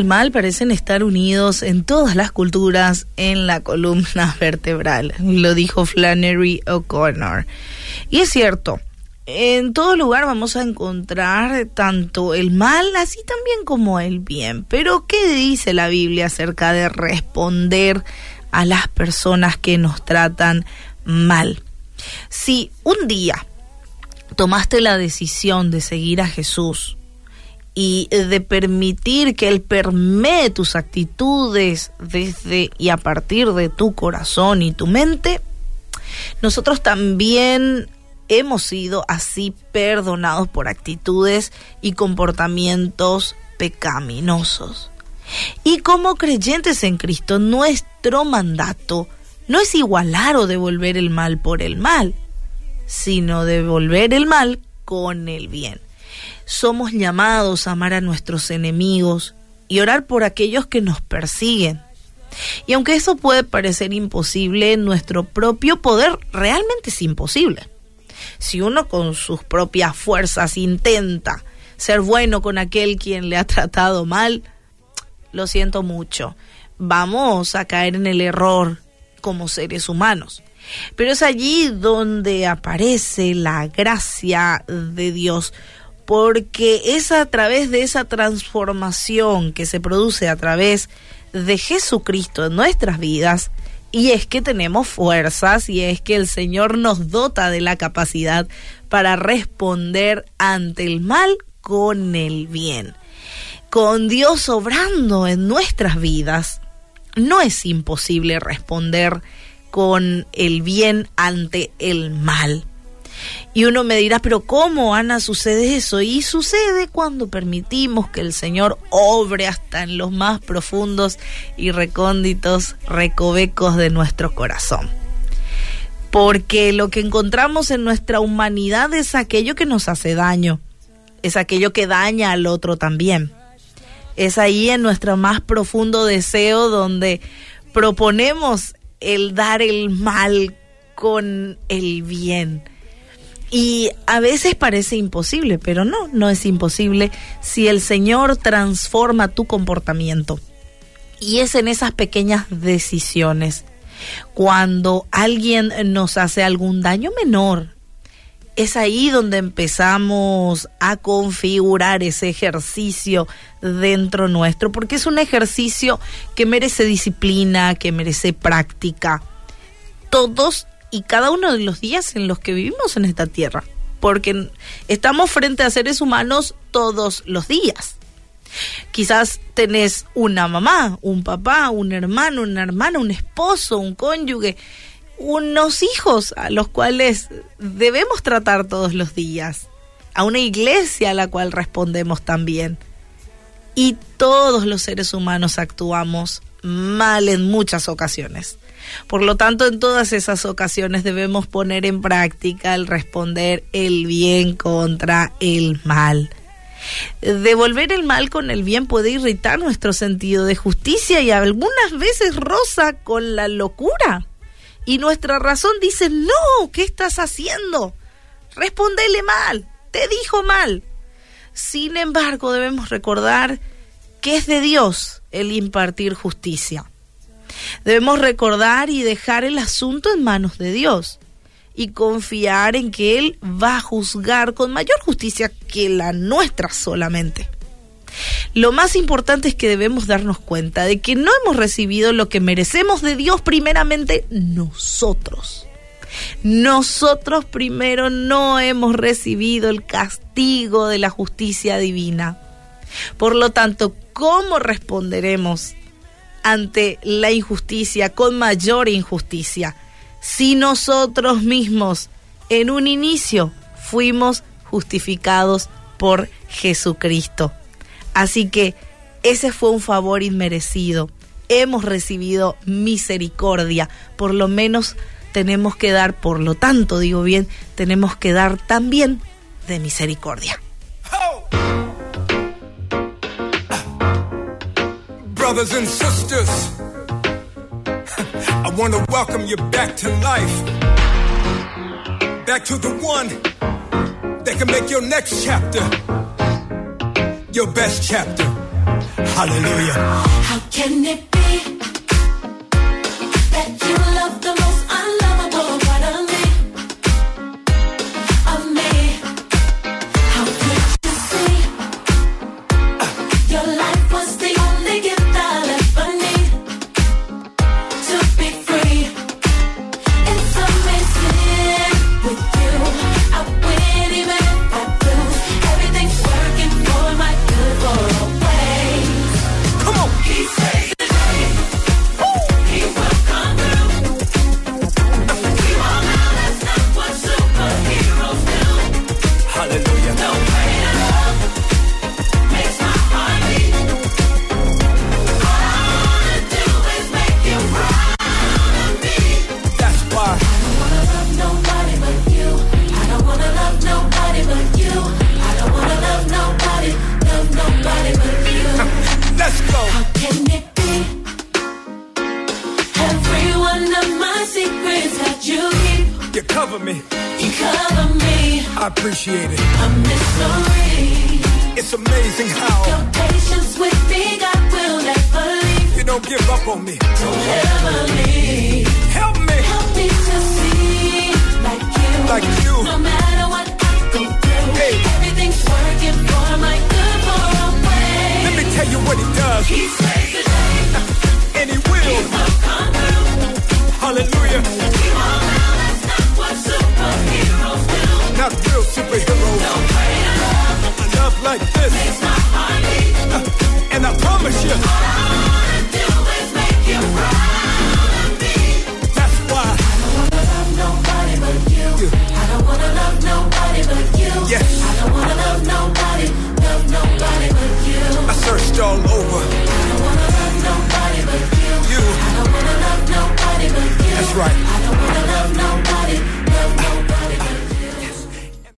el mal parecen estar unidos en todas las culturas en la columna vertebral, lo dijo Flannery O'Connor. Y es cierto, en todo lugar vamos a encontrar tanto el mal así también como el bien. Pero ¿qué dice la Biblia acerca de responder a las personas que nos tratan mal? Si un día tomaste la decisión de seguir a Jesús, y de permitir que Él permee tus actitudes desde y a partir de tu corazón y tu mente, nosotros también hemos sido así perdonados por actitudes y comportamientos pecaminosos. Y como creyentes en Cristo, nuestro mandato no es igualar o devolver el mal por el mal, sino devolver el mal con el bien somos llamados a amar a nuestros enemigos y orar por aquellos que nos persiguen. Y aunque eso puede parecer imposible, nuestro propio poder realmente es imposible. Si uno con sus propias fuerzas intenta ser bueno con aquel quien le ha tratado mal, lo siento mucho, vamos a caer en el error como seres humanos. Pero es allí donde aparece la gracia de Dios porque es a través de esa transformación que se produce a través de Jesucristo en nuestras vidas, y es que tenemos fuerzas y es que el Señor nos dota de la capacidad para responder ante el mal con el bien. Con Dios obrando en nuestras vidas, no es imposible responder con el bien ante el mal. Y uno me dirá, pero ¿cómo, Ana, sucede eso? Y sucede cuando permitimos que el Señor obre hasta en los más profundos y recónditos recovecos de nuestro corazón. Porque lo que encontramos en nuestra humanidad es aquello que nos hace daño, es aquello que daña al otro también. Es ahí en nuestro más profundo deseo donde proponemos el dar el mal con el bien y a veces parece imposible, pero no, no es imposible si el Señor transforma tu comportamiento. Y es en esas pequeñas decisiones. Cuando alguien nos hace algún daño menor, es ahí donde empezamos a configurar ese ejercicio dentro nuestro, porque es un ejercicio que merece disciplina, que merece práctica. Todos y cada uno de los días en los que vivimos en esta tierra, porque estamos frente a seres humanos todos los días. Quizás tenés una mamá, un papá, un hermano, una hermana, un esposo, un cónyuge, unos hijos a los cuales debemos tratar todos los días, a una iglesia a la cual respondemos también. Y todos los seres humanos actuamos mal en muchas ocasiones. Por lo tanto, en todas esas ocasiones debemos poner en práctica el responder el bien contra el mal. Devolver el mal con el bien puede irritar nuestro sentido de justicia y algunas veces roza con la locura. Y nuestra razón dice, no, ¿qué estás haciendo? Respondele mal, te dijo mal. Sin embargo, debemos recordar que es de Dios el impartir justicia. Debemos recordar y dejar el asunto en manos de Dios y confiar en que Él va a juzgar con mayor justicia que la nuestra solamente. Lo más importante es que debemos darnos cuenta de que no hemos recibido lo que merecemos de Dios primeramente nosotros. Nosotros primero no hemos recibido el castigo de la justicia divina. Por lo tanto, ¿cómo responderemos ante la injusticia con mayor injusticia si nosotros mismos en un inicio fuimos justificados por Jesucristo. Así que ese fue un favor inmerecido. Hemos recibido misericordia. Por lo menos tenemos que dar, por lo tanto digo bien, tenemos que dar también de misericordia. brothers and sisters. I want to welcome you back to life. Back to the one that can make your next chapter your best chapter. Hallelujah. How can it be that you love the cover me. You cover me. I appreciate it. A mystery. It's amazing how your patience with me, God will never leave. You don't give up on me. Don't ever leave. Help me. Help me to see like you. Like you. No matter what I go through, hey. everything's working for my good for a way. Let me tell you what it does. He. like this. Makes my heart beat. And I promise you. All I wanna do is make you proud of me. That's why. I don't wanna love nobody but you. you. I don't wanna love nobody but you. Yes. I don't wanna